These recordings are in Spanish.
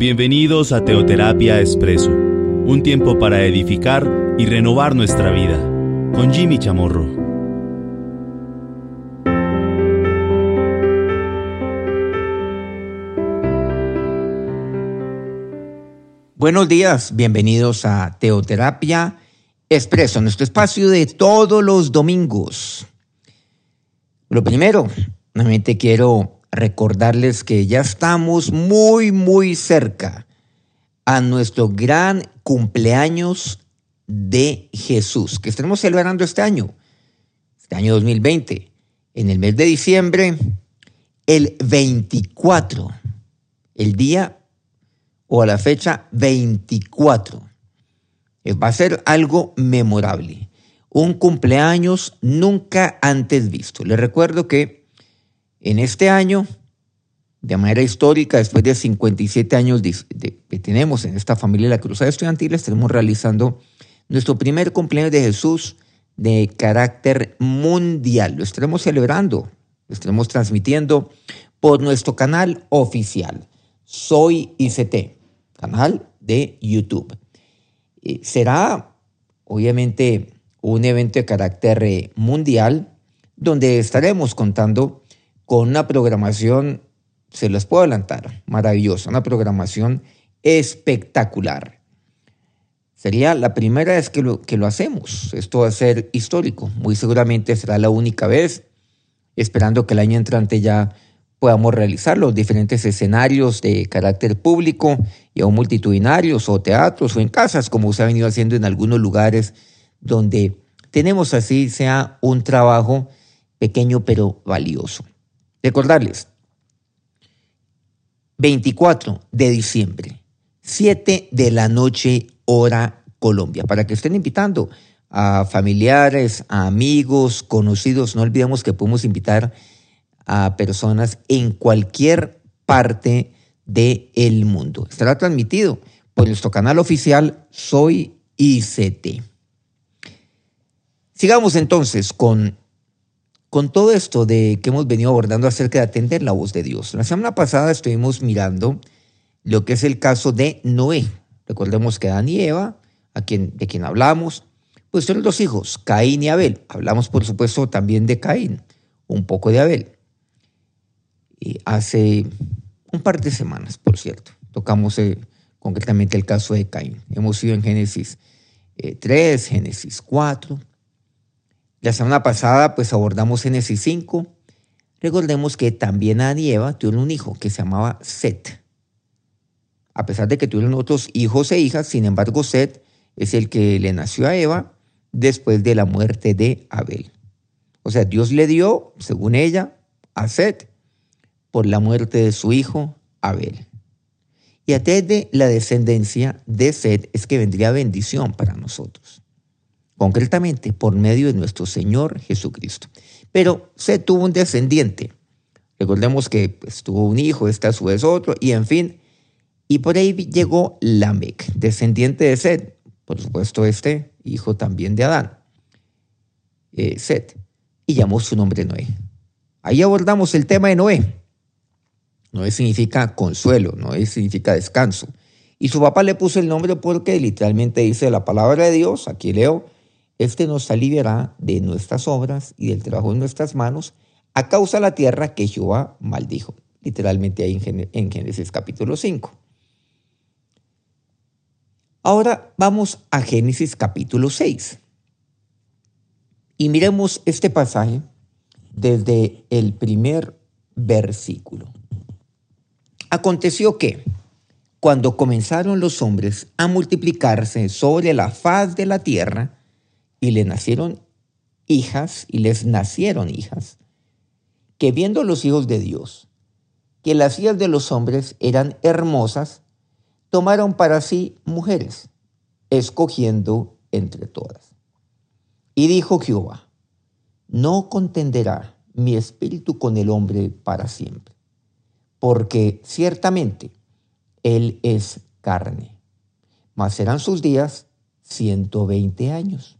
Bienvenidos a Teoterapia Expreso, un tiempo para edificar y renovar nuestra vida, con Jimmy Chamorro. Buenos días, bienvenidos a Teoterapia Expreso, nuestro espacio de todos los domingos. Lo primero, nuevamente quiero recordarles que ya estamos muy, muy cerca a nuestro gran cumpleaños de Jesús, que estaremos celebrando este año, este año 2020, en el mes de diciembre, el 24, el día o a la fecha 24. Eh, va a ser algo memorable, un cumpleaños nunca antes visto. Les recuerdo que en este año, de manera histórica, después de 57 años que tenemos en esta familia de la Cruzada Estudiantil, estaremos realizando nuestro primer cumpleaños de Jesús de carácter mundial. Lo estaremos celebrando, lo estaremos transmitiendo por nuestro canal oficial, Soy ICT, canal de YouTube. Eh, será, obviamente, un evento de carácter eh, mundial donde estaremos contando con una programación, se las puedo adelantar, maravillosa, una programación espectacular. Sería la primera vez que lo, que lo hacemos. Esto va a ser histórico. Muy seguramente será la única vez, esperando que el año entrante ya podamos realizar los diferentes escenarios de carácter público y aún multitudinarios o teatros o en casas, como se ha venido haciendo en algunos lugares donde tenemos así sea un trabajo pequeño pero valioso. Recordarles, 24 de diciembre, 7 de la noche, hora Colombia, para que estén invitando a familiares, a amigos, conocidos. No olvidemos que podemos invitar a personas en cualquier parte del mundo. Estará transmitido por nuestro canal oficial Soy ICT. Sigamos entonces con con todo esto de que hemos venido abordando acerca de atender la voz de Dios. La semana pasada estuvimos mirando lo que es el caso de Noé. Recordemos que Adán y Eva, a quien, de quien hablamos, pues son dos hijos, Caín y Abel. Hablamos, por supuesto, también de Caín, un poco de Abel. Y hace un par de semanas, por cierto, tocamos eh, concretamente el caso de Caín. Hemos ido en Génesis 3, eh, Génesis 4, la semana pasada pues abordamos Génesis 5. Recordemos que también Adán y Eva tuvieron un hijo que se llamaba Set. A pesar de que tuvieron otros hijos e hijas, sin embargo Set es el que le nació a Eva después de la muerte de Abel. O sea, Dios le dio, según ella, a Set por la muerte de su hijo Abel. Y a de la descendencia de Set es que vendría bendición para nosotros concretamente por medio de nuestro Señor Jesucristo. Pero se tuvo un descendiente. Recordemos que pues, tuvo un hijo, este a su vez otro, y en fin. Y por ahí llegó Lamec, descendiente de Sed, por supuesto este hijo también de Adán, eh, Sed, y llamó su nombre Noé. Ahí abordamos el tema de Noé. Noé significa consuelo, Noé significa descanso. Y su papá le puso el nombre porque literalmente dice la palabra de Dios, aquí leo, este nos aliviará de nuestras obras y del trabajo de nuestras manos a causa de la tierra que Jehová maldijo. Literalmente ahí en Génesis capítulo 5. Ahora vamos a Génesis capítulo 6. Y miremos este pasaje desde el primer versículo. Aconteció que, cuando comenzaron los hombres a multiplicarse sobre la faz de la tierra, y le nacieron hijas y les nacieron hijas, que viendo los hijos de Dios, que las hijas de los hombres eran hermosas, tomaron para sí mujeres, escogiendo entre todas. Y dijo Jehová, no contenderá mi espíritu con el hombre para siempre, porque ciertamente él es carne, mas serán sus días ciento veinte años.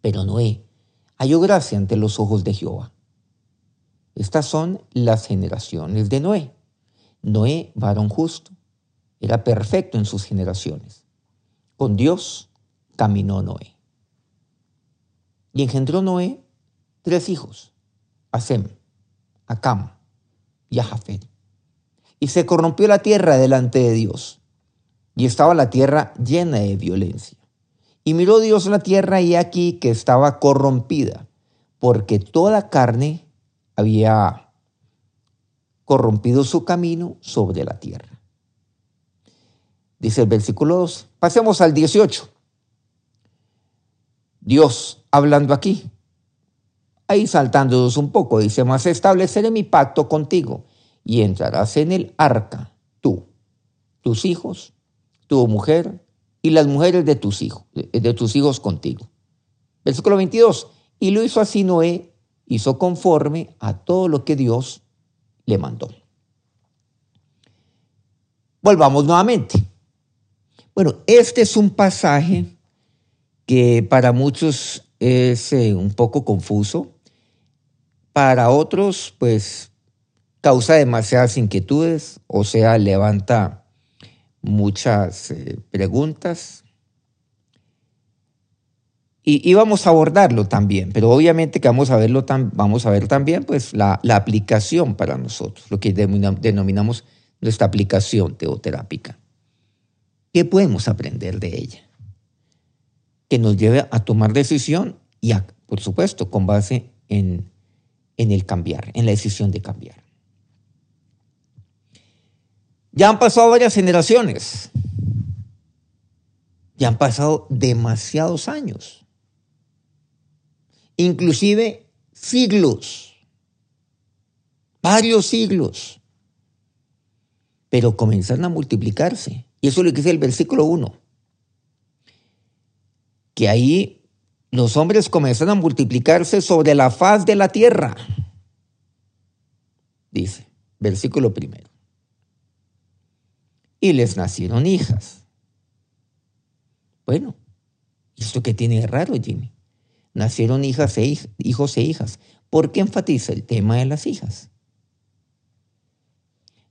Pero Noé halló gracia ante los ojos de Jehová. Estas son las generaciones de Noé. Noé, varón justo, era perfecto en sus generaciones. Con Dios caminó Noé. Y engendró Noé tres hijos, a Sem, a Cam y a Jafet. Y se corrompió la tierra delante de Dios, y estaba la tierra llena de violencia. Y miró Dios la tierra y aquí que estaba corrompida, porque toda carne había corrompido su camino sobre la tierra. Dice el versículo 2. Pasemos al 18. Dios hablando aquí, ahí saltándonos un poco, dice, más estableceré mi pacto contigo y entrarás en el arca, tú, tus hijos, tu mujer y las mujeres de tus hijos, de tus hijos contigo. Versículo 22. Y lo hizo así Noé, hizo conforme a todo lo que Dios le mandó. Volvamos nuevamente. Bueno, este es un pasaje que para muchos es eh, un poco confuso, para otros pues causa demasiadas inquietudes, o sea, levanta muchas eh, preguntas. Y, vamos a abordarlo también, pero obviamente que vamos a, verlo vamos a ver también pues, la, la aplicación para nosotros, lo que denominamos nuestra aplicación teoterápica. ¿Qué podemos aprender de ella? Que nos lleve a tomar decisión y, por supuesto, con base en, en el cambiar, en la decisión de cambiar. Ya han pasado varias generaciones. Ya han pasado demasiados años. Inclusive siglos. Varios siglos. Pero comenzaron a multiplicarse. Y eso es lo que dice el versículo 1. Que ahí los hombres comenzaron a multiplicarse sobre la faz de la tierra. Dice, versículo primero. Y les nacieron hijas. Bueno, ¿esto qué tiene de raro, Jimmy? Nacieron hijas e hijos e hijas. ¿Por qué enfatiza el tema de las hijas?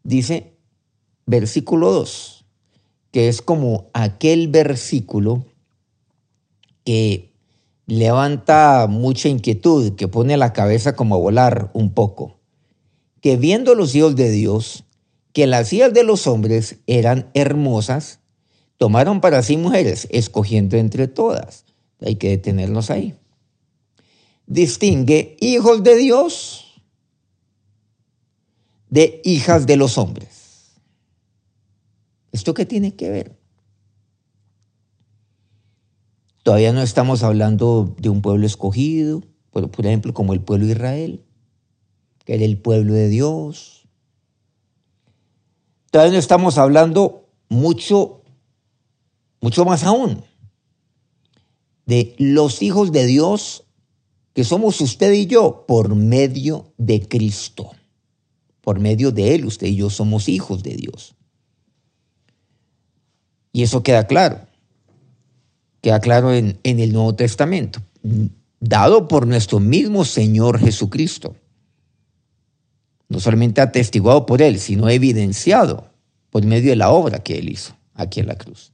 Dice, versículo 2 que es como aquel versículo que levanta mucha inquietud, que pone la cabeza como a volar un poco, que viendo los hijos de Dios, que las hijas de los hombres eran hermosas, tomaron para sí mujeres, escogiendo entre todas. Hay que detenernos ahí. Distingue hijos de Dios de hijas de los hombres. ¿Esto qué tiene que ver? Todavía no estamos hablando de un pueblo escogido, por, ejemplo, como el pueblo de Israel, que era el pueblo de Dios. Todavía no estamos hablando mucho, mucho más aún, de los hijos de Dios que somos usted y yo por medio de Cristo. Por medio de Él, usted y yo somos hijos de Dios. Y eso queda claro. Queda claro en, el Nuevo Testamento, dado por nuestro mismo Señor Jesucristo. No solamente atestiguado por Él, sino evidenciado por medio de la obra que Él hizo aquí en la cruz.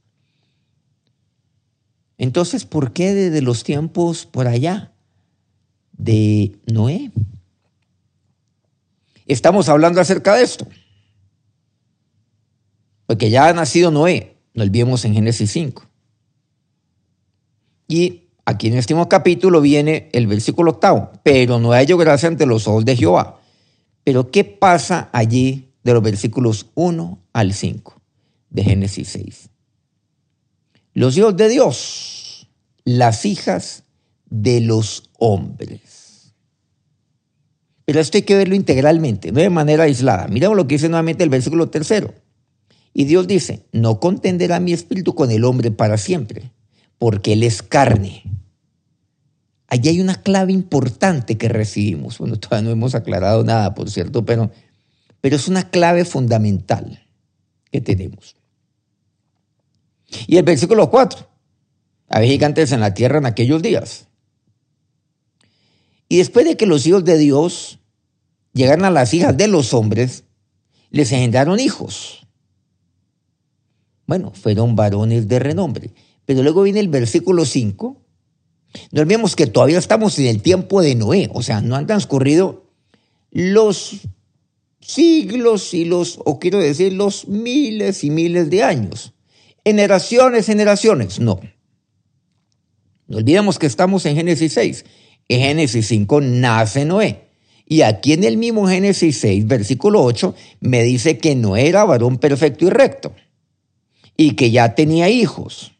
Entonces, ¿por qué desde los tiempos por allá de Noé? Estamos hablando acerca de esto. Porque ya ha nacido Noé, lo olvidemos en Génesis 5. Y aquí en este mismo capítulo viene el versículo octavo, pero no hay gracia ante los ojos de Jehová. Pero ¿qué pasa allí de los versículos 1 al 5 de Génesis 6? Los hijos de Dios, las hijas de los hombres. Pero esto hay que verlo integralmente, no de manera aislada. Miremos lo que dice nuevamente el versículo tercero Y Dios dice, no contenderá mi espíritu con el hombre para siempre, porque él es carne. Allí hay una clave importante que recibimos. Bueno, todavía no hemos aclarado nada, por cierto, pero, pero es una clave fundamental que tenemos. Y el versículo 4. Había gigantes en la tierra en aquellos días. Y después de que los hijos de Dios llegaron a las hijas de los hombres, les engendraron hijos. Bueno, fueron varones de renombre. Pero luego viene el versículo 5. No olvidemos que todavía estamos en el tiempo de Noé, o sea, no han transcurrido los siglos y los, o quiero decir, los miles y miles de años. Generaciones, generaciones, no. No olvidemos que estamos en Génesis 6. En Génesis 5 nace Noé. Y aquí en el mismo Génesis 6, versículo 8, me dice que no era varón perfecto y recto. Y que ya tenía hijos.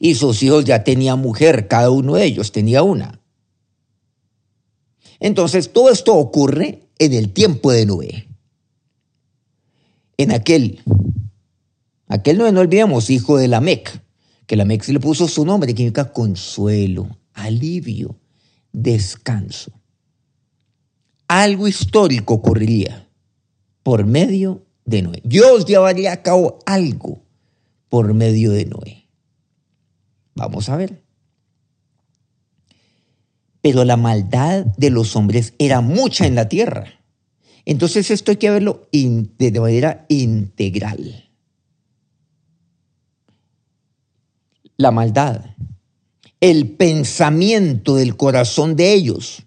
Y sus hijos ya tenían mujer, cada uno de ellos tenía una. Entonces, todo esto ocurre en el tiempo de Noé. En aquel, aquel Noé, no olvidemos, hijo de Lamec, que Lamec se le puso su nombre, que significa consuelo, alivio, descanso. Algo histórico ocurriría por medio de Noé. Dios llevaría a cabo algo por medio de Noé. Vamos a ver pero la maldad de los hombres era mucha en la tierra. Entonces esto hay que verlo de manera integral. La maldad, el pensamiento del corazón de ellos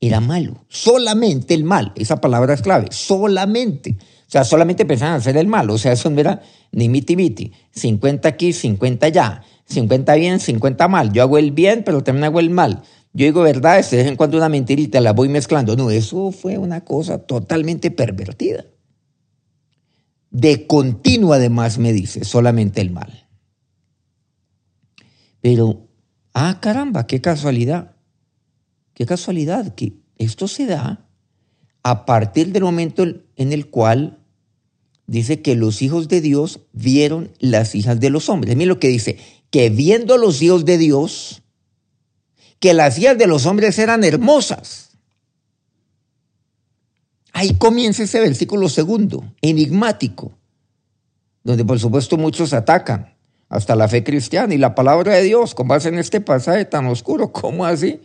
era malo, solamente el mal, esa palabra es clave, solamente. O sea, solamente pensaban hacer el mal, o sea, eso no era ni miti miti, 50 aquí, 50 allá, 50 bien, 50 mal. Yo hago el bien, pero también hago el mal. Yo digo verdades, de vez en cuando una mentirita la voy mezclando. No, eso fue una cosa totalmente pervertida. De continuo además me dice, solamente el mal. Pero, ah, caramba, qué casualidad. Qué casualidad que esto se da a partir del momento en el cual dice que los hijos de Dios vieron las hijas de los hombres. Miren lo que dice, que viendo los hijos de Dios, que las hijas de los hombres eran hermosas. Ahí comienza ese versículo segundo, enigmático, donde por supuesto muchos atacan hasta la fe cristiana y la palabra de Dios con base en este pasaje tan oscuro. ¿Cómo así?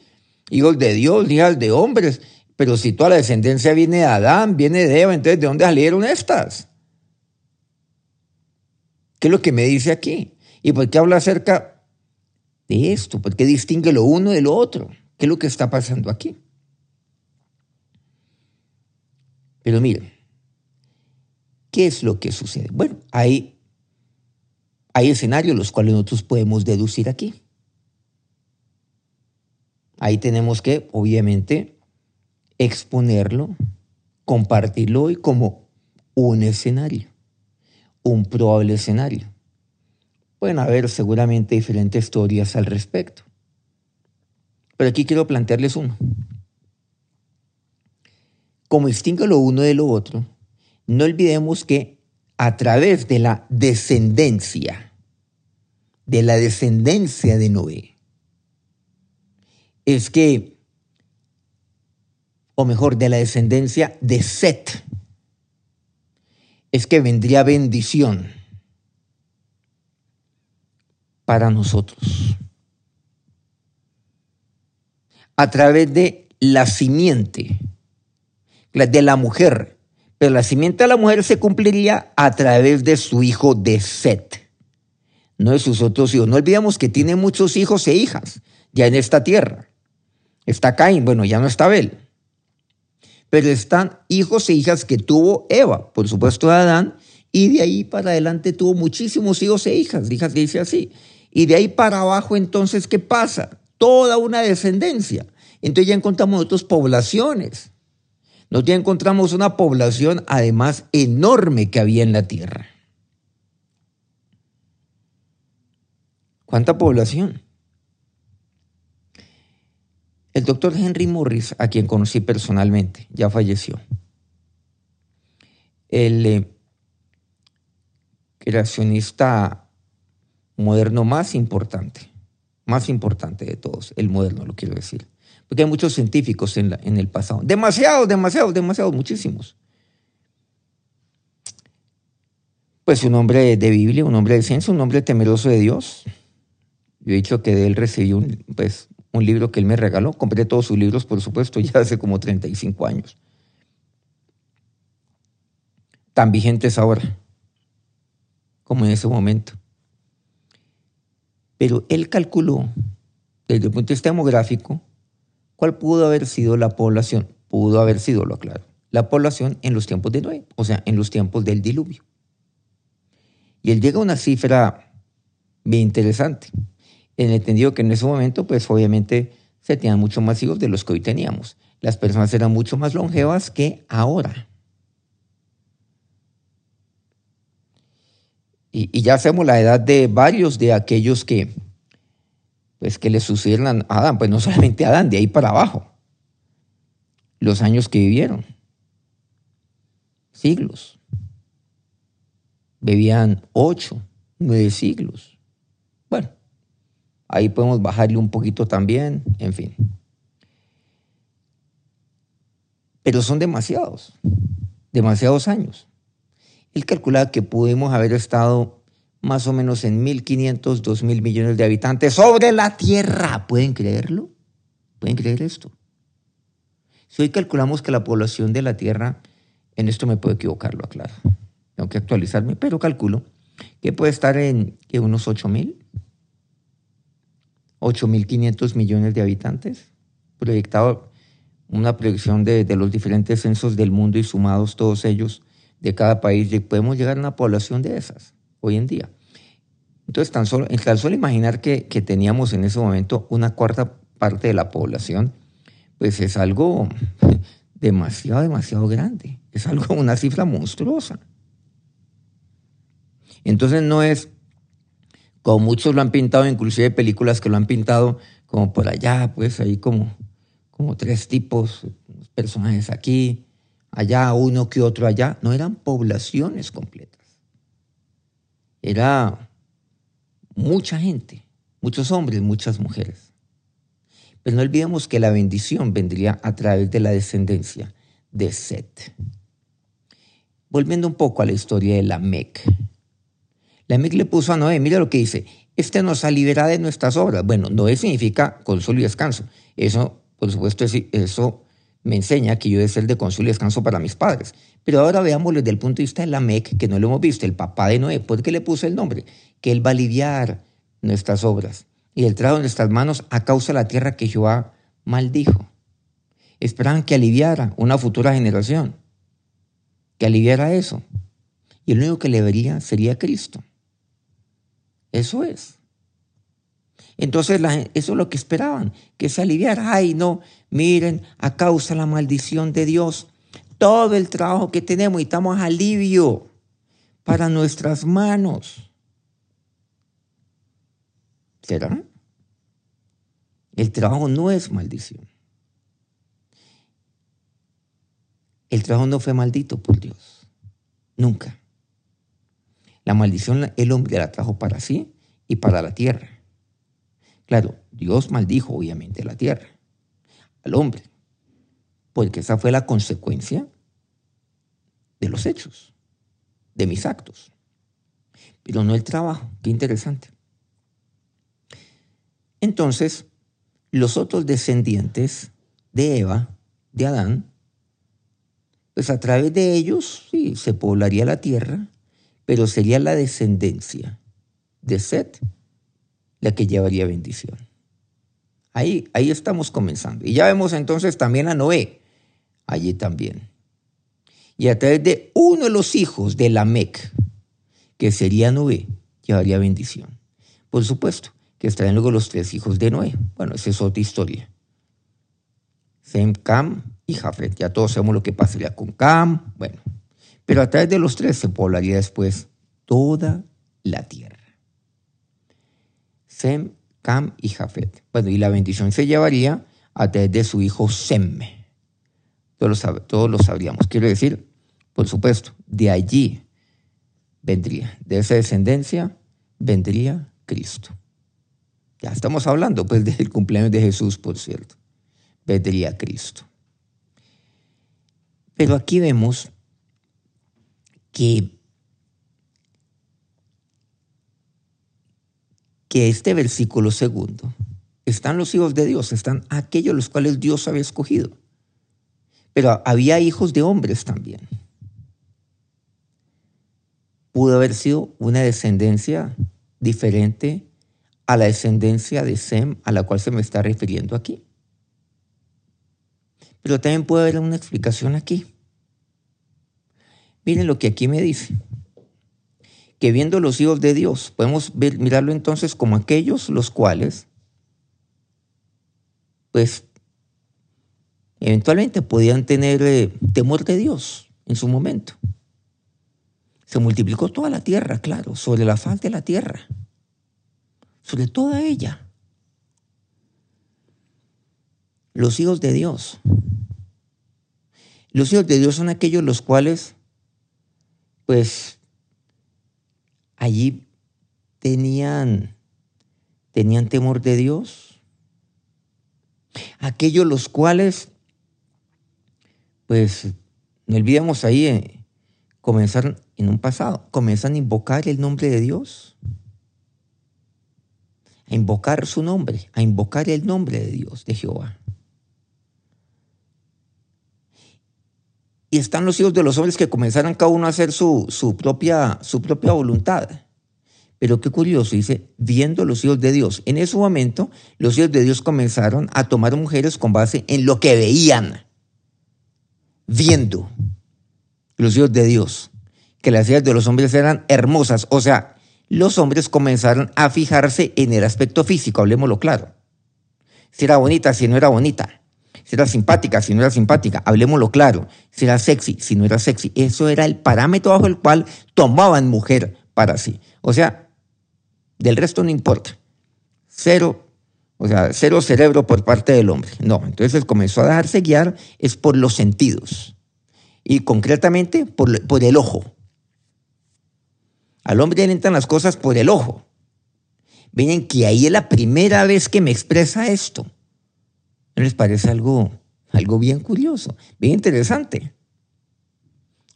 Hijos de Dios, hijas de hombres. Pero si toda la descendencia viene de Adán, viene de Eva, entonces ¿de dónde salieron estas? ¿Qué es lo que me dice aquí? ¿Y por qué habla acerca de esto? ¿Por qué distingue lo uno de lo otro? ¿Qué es lo que está pasando aquí? Pero miren, ¿qué es lo que sucede? Bueno, hay, hay escenarios los cuales nosotros podemos deducir aquí. Ahí tenemos que, obviamente, exponerlo, compartirlo hoy como un escenario, un probable escenario. Pueden haber seguramente diferentes teorías al respecto. Pero aquí quiero plantearles uno. Como distingue lo uno de lo otro, no olvidemos que a través de la descendencia, de la descendencia de Noé, es que, o mejor, de la descendencia de Set, es que vendría bendición para nosotros. A través de la simiente de la mujer. Pero la simiente de la mujer se cumpliría a través de su hijo de Set, no de sus otros hijos. No olvidemos que tiene muchos hijos e hijas ya en esta tierra. Está Caín, bueno, ya no está Abel. Pero están hijos e hijas que tuvo Eva, por supuesto Adán, y de ahí para adelante tuvo muchísimos hijos e hijas. Hijas dice así. Y de ahí para abajo, entonces, ¿qué pasa? Toda una descendencia. Entonces ya encontramos otras poblaciones. Nos ya encontramos una población además enorme que había en la tierra. ¿Cuánta población? El doctor Henry Morris, a quien conocí personalmente, ya falleció. el eh, creacionista moderno más importante, más importante de todos, el moderno lo quiero decir. Porque hay muchos científicos en, el pasado, demasiados, demasiados, demasiados, muchísimos. Pues un hombre de Biblia, un hombre de ciencia, un hombre temeroso de Dios. Yo he dicho que de él recibí un, pues, un libro que él me regaló. Compré todos sus libros, por supuesto, ya hace como 35 años. Tan vigentes ahora como en ese momento. Pero él calculó, desde el punto de vista demográfico, cuál pudo haber sido la población. Pudo haber sido, lo aclaro, la población en los tiempos de Noé, o sea, en los tiempos del diluvio. Y él llega a una cifra bien interesante, en el entendido que en ese momento, pues obviamente se tenían mucho más hijos de los que hoy teníamos. Las personas eran mucho más longevas que ahora. Y, ya hacemos la edad de varios de aquellos que, pues, que le sucedieron a Adán, pues no solamente a Adán, de ahí para abajo. Los años que vivieron. Siglos. Bebían ocho, nueve siglos. Ahí podemos bajarle un poquito también, en fin. Pero son demasiados, demasiados años. Él calculaba que pudimos haber estado más o menos en 1.500, 2.000 millones de habitantes sobre la Tierra. ¿Pueden creerlo? ¿Pueden creer esto? Si hoy calculamos que la población de la Tierra, en esto me puedo equivocar, lo aclaro, tengo que actualizarme, pero calculo que puede estar en unos 8.000, 8.500 millones de habitantes, proyectado una proyección de, los diferentes censos del mundo y sumados todos ellos de cada país, podemos llegar a una población de esas hoy en día. Entonces, tan solo, tan solo imaginar que, que teníamos en ese momento una cuarta parte de la población, pues es algo demasiado, demasiado grande. Es algo, una cifra monstruosa. Entonces no es, como muchos lo han pintado, inclusive películas que lo han pintado como por allá, pues ahí como, como tres tipos, personajes aquí, allá, uno que otro allá, no eran poblaciones completas. Era mucha gente, muchos hombres, muchas mujeres. Pero no olvidemos que la bendición vendría a través de la descendencia de Set. Volviendo un poco a la historia de la Mec. La Mec le puso a Noé, mira lo que dice, este nos liberado de nuestras obras. Bueno, Noé significa consuelo y descanso. Eso, por supuesto, eso me enseña que yo debo ser de consuelo y descanso para mis padres. Pero ahora veámoslo desde el punto de vista de la Mec, que no lo hemos visto, el papá de Noé. ¿Por qué le puso el nombre? Que él va a aliviar nuestras obras y el trabajo de nuestras manos a causa de la tierra que Jehová maldijo. Esperaban que aliviara una futura generación, que aliviara eso. Y el único que le vería sería Cristo. Eso es. Entonces eso es lo que esperaban, que se aliviara. Ay, no, miren, a causa de la maldición de Dios, todo el trabajo que tenemos y estamos alivio para nuestras manos. ¿Será? El trabajo no es maldición. El trabajo no fue maldito por Dios. Nunca. La maldición el hombre la trajo para sí y para la tierra. Claro, Dios maldijo obviamente la tierra, al hombre, porque esa fue la consecuencia de los hechos, de mis actos, pero no el trabajo. Qué interesante. Entonces, los otros descendientes de Eva, de Adán, pues a través de ellos sí se poblaría la tierra, pero sería la descendencia de Set la que llevaría bendición. Ahí, ahí estamos comenzando. Y ya vemos entonces también a Noé, allí también. Y a través de uno de los hijos de Lamec, que sería Noé, llevaría bendición. Por supuesto, que estarían luego los tres hijos de Noé. Bueno, esa es otra historia. Sem, Cam y Jafet. Ya todos sabemos lo que pasaría con Cam. Bueno, pero a través de los tres se poblaría después toda la tierra. Sem, Cam y Jafet. Bueno, y la bendición se llevaría a través de su hijo Sem. Todos lo, todos lo sabríamos. Quiero decir, Por supuesto, de allí vendría, de esa descendencia vendría Cristo. Ya estamos hablando pues del cumpleaños de Jesús, por cierto. Vendría Cristo. Pero aquí vemos que, este versículo segundo están los hijos de Dios, están aquellos los cuales Dios había escogido. Pero había hijos de hombres también. Pudo haber sido una descendencia diferente a la descendencia de Sem a la cual se me está refiriendo aquí. Pero también puede haber una explicación aquí. Miren lo que aquí me dice. Que viendo los hijos de Dios, podemos mirarlo entonces como aquellos los cuales, pues, eventualmente podían tener eh, temor de Dios en su momento. Se multiplicó toda la tierra, claro, sobre la faz de la tierra, sobre toda ella. Los hijos de Dios. Los hijos de Dios son aquellos los cuales pues allí tenían, tenían temor de Dios. Aquellos los cuales, pues, no olvidemos ahí, eh, comenzaron en un pasado, comienzan a invocar el nombre de Dios, a invocar su nombre, a invocar el nombre de Dios, de Jehová. Y están los hijos de los hombres que comenzaron cada uno a hacer su, propia, su propia voluntad. Pero qué curioso, dice, viendo los hijos de Dios. En ese momento, los hijos de Dios comenzaron a tomar mujeres con base en lo que veían, viendo los hijos de Dios, que las hijas de los hombres eran hermosas. O sea, los hombres comenzaron a fijarse en el aspecto físico, hablemoslo claro. Si era bonita, si no era bonita si era simpática, si no era simpática, hablemoslo claro, si era sexy, si no era sexy. Eso era el parámetro bajo el cual tomaban mujer para sí. O sea, del resto no importa. Cero, o sea, cero cerebro por parte del hombre. No, entonces comenzó a dejarse guiar es por los sentidos y concretamente por, por el ojo. Al hombre le entran las cosas por el ojo. Miren que ahí es la primera vez que me expresa esto. ¿No les parece algo, algo bien curioso, bien interesante?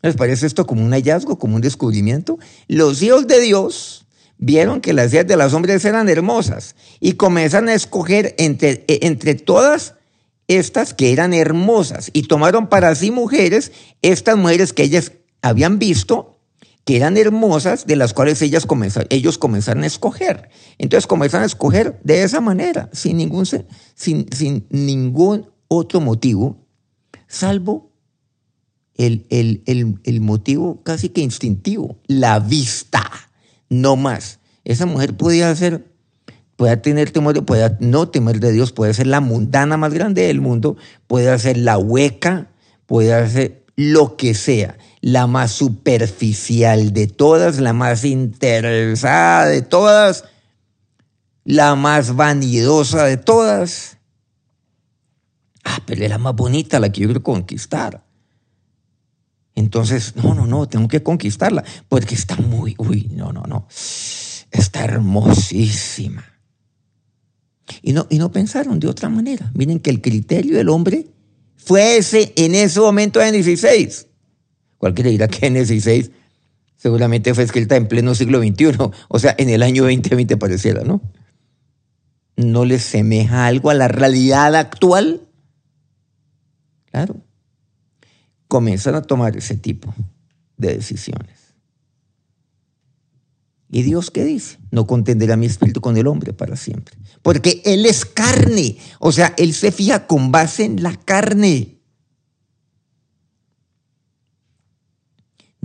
¿No les parece esto como un hallazgo, como un descubrimiento? Los hijos de Dios vieron que las hijas de los hombres eran hermosas y comenzaron a escoger entre, e, entre todas estas que eran hermosas y tomaron para sí mujeres, estas mujeres que ellas habían visto que eran hermosas, de las cuales ellas ellos comenzaron a escoger. Entonces comenzaron a escoger de esa manera, sin ningún, sin, sin ningún otro motivo, salvo el, el, el, motivo casi que instintivo, la vista, no más. Esa mujer podía ser, puede tener temor, puede no temer de Dios, puede ser la mundana más grande del mundo, puede ser la hueca, puede ser lo que sea la más superficial de todas, la más interesada de todas, la más vanidosa de todas. Ah, pero es la más bonita, la que yo quiero conquistar. Entonces, no, no, no, tengo que conquistarla, porque está muy, uy, no, no, no, está hermosísima. Y no, y no pensaron de otra manera. Miren que el criterio del hombre fue ese en ese momento en 16. Cualquiera dirá que Génesis 6 seguramente fue escrita en pleno siglo XXI, o sea, en el año 2020 pareciera, ¿no? ¿No le semeja algo a la realidad actual? Claro. Comienzan a tomar ese tipo de decisiones. ¿Y Dios qué dice? No contenderá mi espíritu con el hombre para siempre. Porque Él es carne. O sea, Él se fija con base en la carne.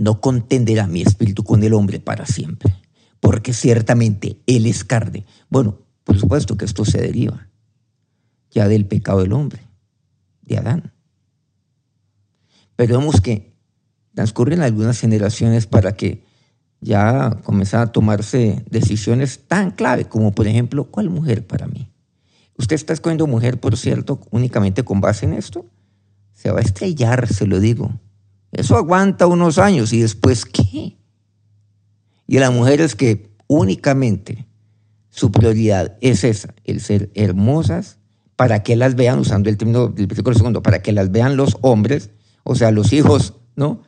No contenderá mi espíritu con el hombre para siempre, porque ciertamente él es carne. Bueno, por supuesto que esto se deriva ya del pecado del hombre, de Adán. Pero vemos que transcurren algunas generaciones para que ya comenzara a tomarse decisiones tan clave como, por ejemplo, ¿cuál mujer para mí? Usted está escogiendo mujer, por cierto, únicamente con base en esto. Se va a estrellar, se lo digo Eso aguanta unos años y después ¿qué? Y las mujeres que únicamente su prioridad es esa, el ser hermosas, para que las vean, usando el término del versículo segundo, para que las vean los hombres, o sea, los hijos, ¿no?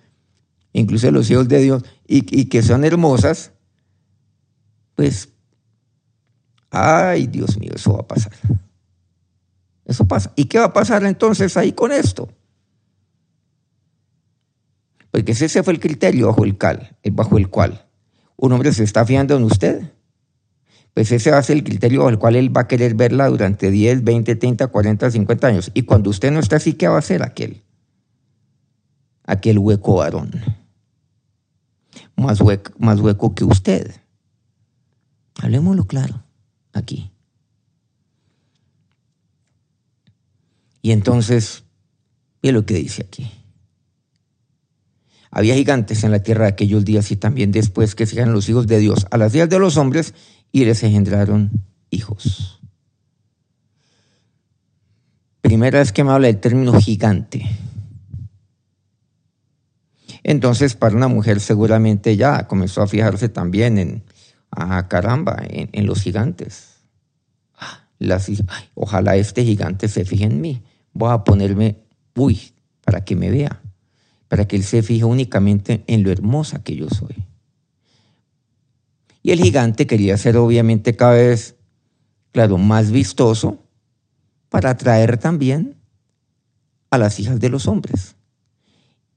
Incluso los hijos de Dios, y, y que son hermosas, pues, ay, Dios mío, eso va a pasar. Eso pasa. ¿Y qué va a pasar entonces ahí con esto? Porque ese fue el criterio bajo el, cal, bajo el cual un hombre se está fiando en usted. Pues ese va a ser el criterio bajo el cual él va a querer verla durante 10, 20, 30, 40, 50 años. Y cuando usted no está así, ¿qué va a hacer aquel? Aquel hueco varón. Más hueco, más hueco que usted. Hablemoslo claro aquí. Y entonces, ve lo que dice aquí. Había gigantes en la tierra de aquellos días y también después que sean los hijos de Dios a las días de los hombres y les engendraron hijos. Primera vez que me habla del término gigante. Entonces, para una mujer seguramente ya comenzó a fijarse también en, ah, caramba, en, los gigantes. Ojalá este gigante se fije en mí. Voy a ponerme, uy, para que me vea para que él se fije únicamente en lo hermosa que yo soy. Y el gigante quería ser obviamente cada vez, claro, más vistoso para atraer también a las hijas de los hombres.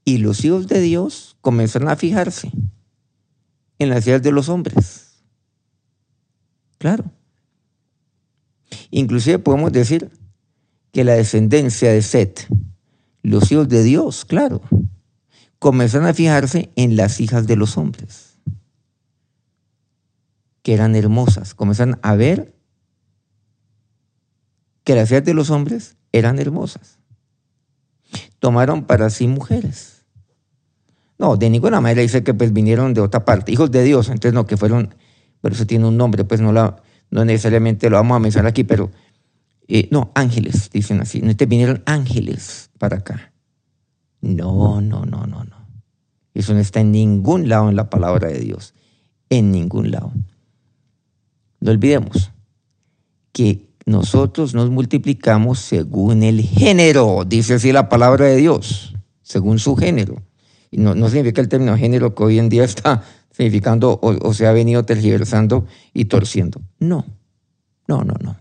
Y los hijos de Dios comenzaron a fijarse en las hijas de los hombres. Claro. Inclusive podemos decir que la descendencia de Set, los hijos de Dios, claro, comenzaron a fijarse en las hijas de los hombres, que eran hermosas. Comenzaron a ver que las hijas de los hombres eran hermosas. Tomaron para sí mujeres. No, de ninguna manera dice que pues vinieron de otra parte, hijos de Dios, entonces no, que fueron, pero eso tiene un nombre, pues no, la, no necesariamente lo vamos a mencionar aquí, pero eh, no, ángeles, dicen así, te vinieron ángeles para acá. No, no, no, no, no. Eso no está en ningún lado en la palabra de Dios. En ningún lado. No olvidemos que nosotros nos multiplicamos según el género, dice así la palabra de Dios, según su género. Y no, no significa el término género que hoy en día está significando o, o se ha venido tergiversando y torciendo. No, no, no, no.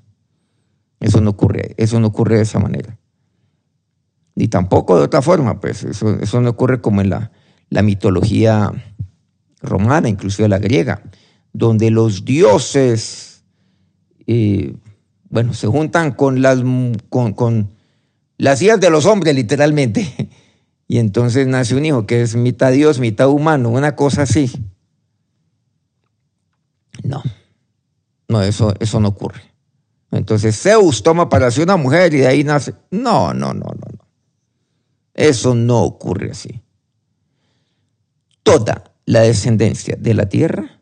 Eso no ocurre, eso no ocurre de esa manera ni tampoco de otra forma, pues eso, eso no ocurre como en la, la mitología romana, inclusive la griega, donde los dioses, eh, bueno, se juntan con las, con, con las hijas de los hombres, literalmente, y entonces nace un hijo que es mitad Dios, mitad humano, una cosa así. No, no, eso, eso no ocurre. Entonces Zeus toma para sí una mujer y de ahí nace. No, no, no, no. Eso no ocurre así. Toda la descendencia de la tierra,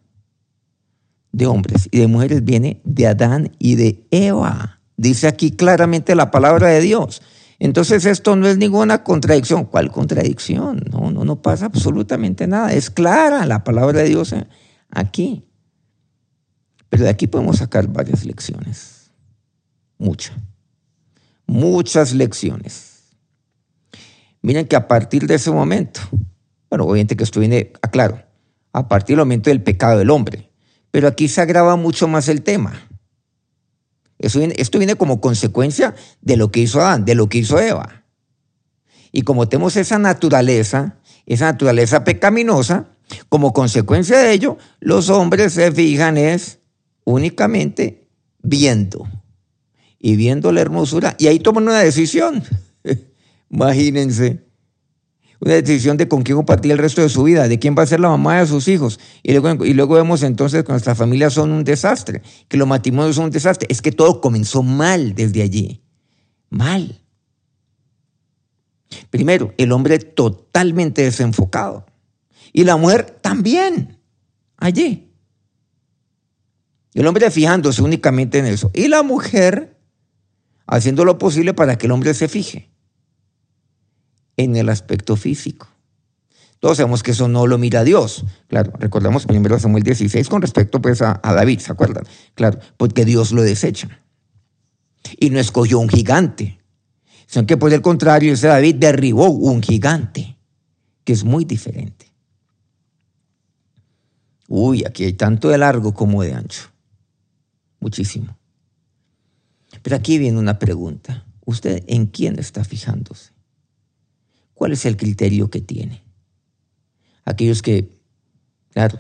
de hombres y de mujeres, viene de Adán y de Eva. Dice aquí claramente la palabra de Dios. Entonces esto no es ninguna contradicción. ¿Cuál contradicción? No, no, no pasa absolutamente nada. Es clara la palabra de Dios aquí. Pero de aquí podemos sacar varias lecciones. Muchas. Muchas lecciones. Miren que a partir de ese momento, bueno, obviamente que esto viene, aclaro, a partir del momento del pecado del hombre, pero aquí se agrava mucho más el tema. esto viene como consecuencia de lo que hizo Adán, de lo que hizo Eva. Y como tenemos esa naturaleza, esa naturaleza pecaminosa, como consecuencia de ello, los hombres se fijan es únicamente viendo y viendo la hermosura y ahí toman una decisión. Imagínense. Una decisión de con quién compartir el resto de su vida, de quién va a ser la mamá de sus hijos. Y luego, y luego vemos entonces que nuestras familias son un desastre, que los matrimonios son un desastre. Es que todo comenzó mal desde allí. Mal. Primero, el hombre totalmente desenfocado. Y la mujer también. Allí. El hombre fijándose únicamente en eso. Y la mujer haciendo lo posible para que el hombre se fije en el aspecto físico. Todos sabemos que eso no lo mira Dios. Claro, recordamos primero Samuel 16 con respecto pues a, a David, ¿se acuerdan? Claro, porque Dios lo desecha. Y no escogió un gigante, sino que por el contrario, ese David derribó un gigante, que es muy diferente. Uy, aquí hay tanto de largo como de ancho. Muchísimo. Pero aquí viene una pregunta. ¿Usted en quién está fijándose? ¿Cuál es el criterio que tiene? Aquellos que, claro,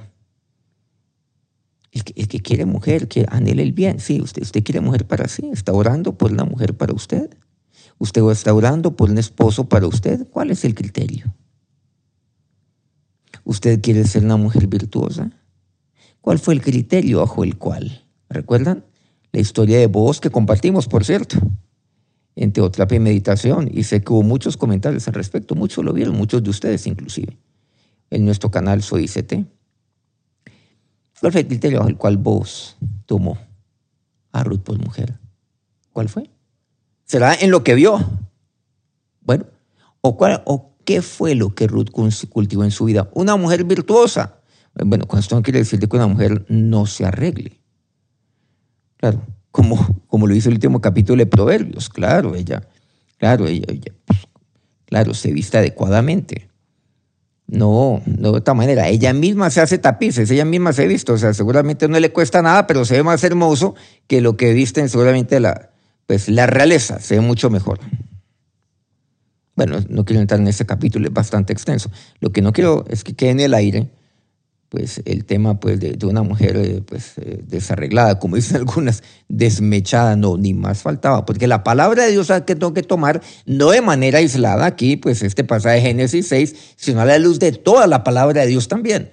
el que, quiere mujer, que anhele el bien, sí, usted, usted quiere mujer para sí, está orando por la mujer para usted. Usted está orando por un esposo para usted. ¿Cuál es el criterio? ¿Usted quiere ser una mujer virtuosa? ¿Cuál fue el criterio bajo el cual? ¿Recuerdan? La historia de vos que compartimos, por cierto en Teotrapia y Meditación y sé que hubo muchos comentarios al respecto, muchos lo vieron, muchos de ustedes inclusive, en nuestro canal Soy ICT. ¿Cuál fue el criterio bajo el cual vos tomó a Ruth por mujer? ¿Cuál fue? ¿Será en lo que vio? Bueno, ¿o, cuál, o qué fue lo que Ruth cultivó en su vida? Una mujer virtuosa. Bueno, con quiere decir que una mujer no se arregle. Claro, como, como lo hizo el último capítulo de Proverbios. Claro, ella, claro, ella, claro, se viste adecuadamente. No, no de otra manera. Ella misma se hace tapices, ella misma se viste. O sea, seguramente no le cuesta nada, pero se ve más hermoso que lo que visten seguramente la, pues, la realeza. Se ve mucho mejor. Bueno, no quiero entrar en ese capítulo, es bastante extenso. Lo que no quiero es que quede en el aire pues el tema pues de, una mujer eh, pues eh, desarreglada, como dicen algunas, desmechada, no, ni más faltaba, porque la palabra de Dios que tengo que tomar no de manera aislada aquí, pues este pasaje de Génesis 6, sino a la luz de toda la palabra de Dios también.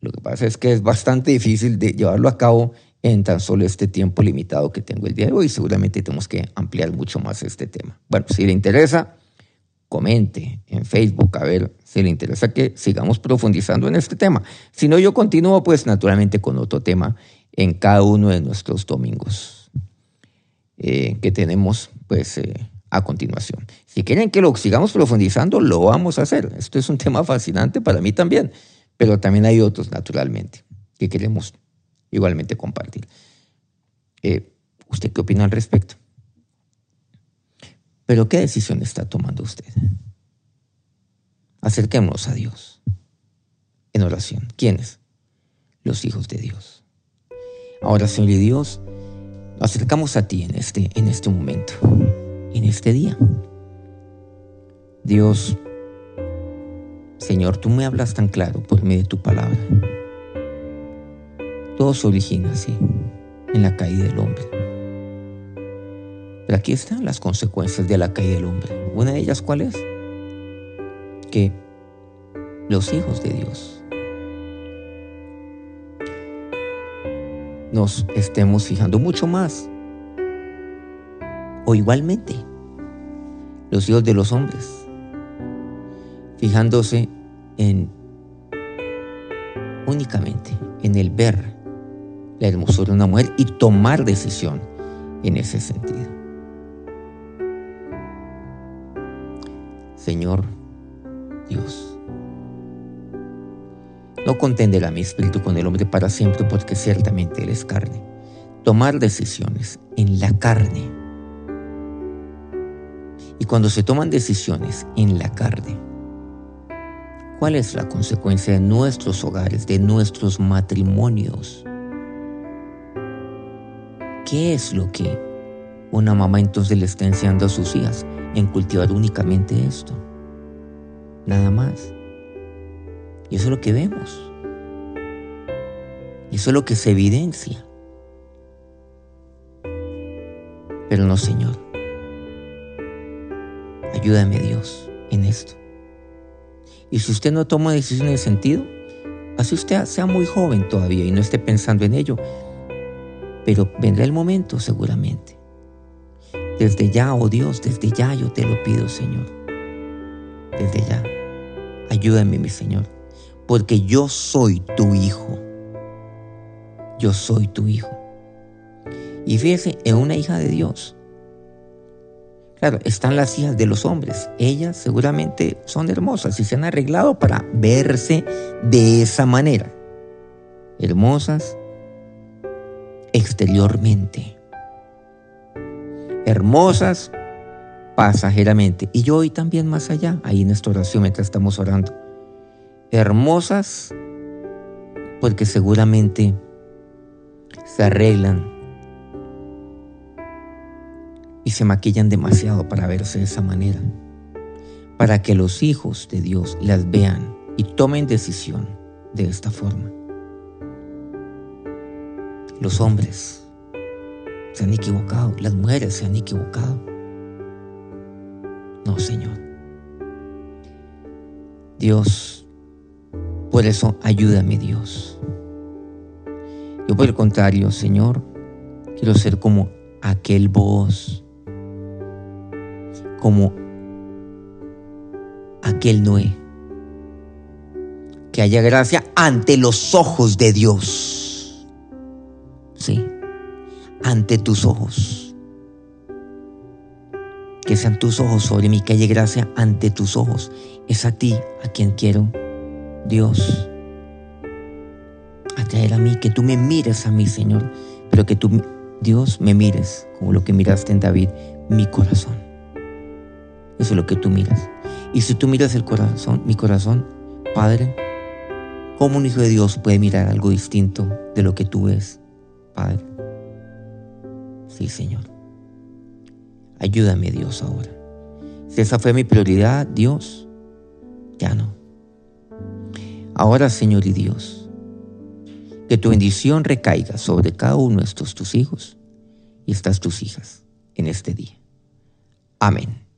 Lo que pasa es que es bastante difícil de llevarlo a cabo en tan solo este tiempo limitado que tengo el día de hoy. Seguramente tenemos que ampliar mucho más este tema. Bueno, si le interesa, comente en Facebook a ver si le interesa que sigamos profundizando en este tema. Si no, yo continúo pues naturalmente con otro tema en cada uno de nuestros domingos eh, que tenemos pues eh, a continuación. Si quieren que lo sigamos profundizando, lo vamos a hacer. Esto es un tema fascinante para mí también, pero también hay otros naturalmente que queremos igualmente compartir. Eh, ¿Usted qué opina al respecto? Pero ¿qué decisión está tomando usted? Acerquémonos a Dios en oración. ¿Quiénes? Los hijos de Dios. Ahora, Señor y Dios, nos acercamos a ti en este, en este momento, en este día. Dios, Señor, tú me hablas tan claro por medio de tu palabra. Todo se origina así, en la caída del hombre. Pero aquí están las consecuencias de la caída del hombre. Una de ellas, ¿cuál es? Que los hijos de Dios nos estemos fijando mucho más. O igualmente, los hijos de los hombres, fijándose en únicamente en el ver la hermosura de una mujer y tomar decisión en ese sentido. Señor No contenderá mi espíritu con el hombre para siempre, porque ciertamente Él es carne. Tomar decisiones en la carne. Y cuando se toman decisiones en la carne, ¿cuál es la consecuencia de nuestros hogares, de nuestros matrimonios? ¿Qué es lo que una mamá entonces le está enseñando a sus hijas? en cultivar únicamente esto. Nada más. Y eso es lo que vemos. Y eso es lo que se evidencia. Pero no, Señor. Ayúdame Dios en esto. Y si usted no toma decisión en sentido, así usted sea muy joven todavía y no esté pensando en ello, pero vendrá el momento seguramente desde ya, oh Dios, desde ya yo te lo pido, Señor. Desde ya. Ayúdame, mi Señor, porque yo soy tu hijo. Yo soy tu hijo. Y fíjese, en una hija de Dios. Claro, están las hijas de los hombres. Ellas seguramente son hermosas y se han arreglado para verse de esa manera. Hermosas exteriormente. Hermosas pasajeramente. Y yo hoy también más allá, ahí en esta oración mientras estamos orando. Hermosas porque seguramente se arreglan y se maquillan demasiado para verse de esa manera, para que los hijos de Dios las vean y tomen decisión de esta forma. Los hombres se han equivocado, las mujeres se han equivocado. No, Señor. Dios, por eso ayúdame Dios. Yo por el contrario, Señor, quiero ser como aquel voz como aquel Noé. Que haya gracia ante los ojos de Dios. Sí, ante tus ojos. Que sean tus ojos sobre mí, que haya gracia ante tus ojos. Es a ti a quien quiero, Dios, atraer a mí, que tú me mires a mí, Señor, pero que tú, Dios, me mires como lo que miraste en David, mi corazón. Eso es lo que tú miras. Y si tú miras el corazón, mi corazón, Padre, ¿cómo un hijo de Dios puede mirar algo distinto de lo que tú ves, Padre? Sí, Señor. Ayúdame, Dios, ahora. Si esa fue mi prioridad, Dios, ya no. Ahora, Señor y Dios, que tu bendición recaiga sobre cada uno de estos tus hijos y estas tus hijas en este día. Amén.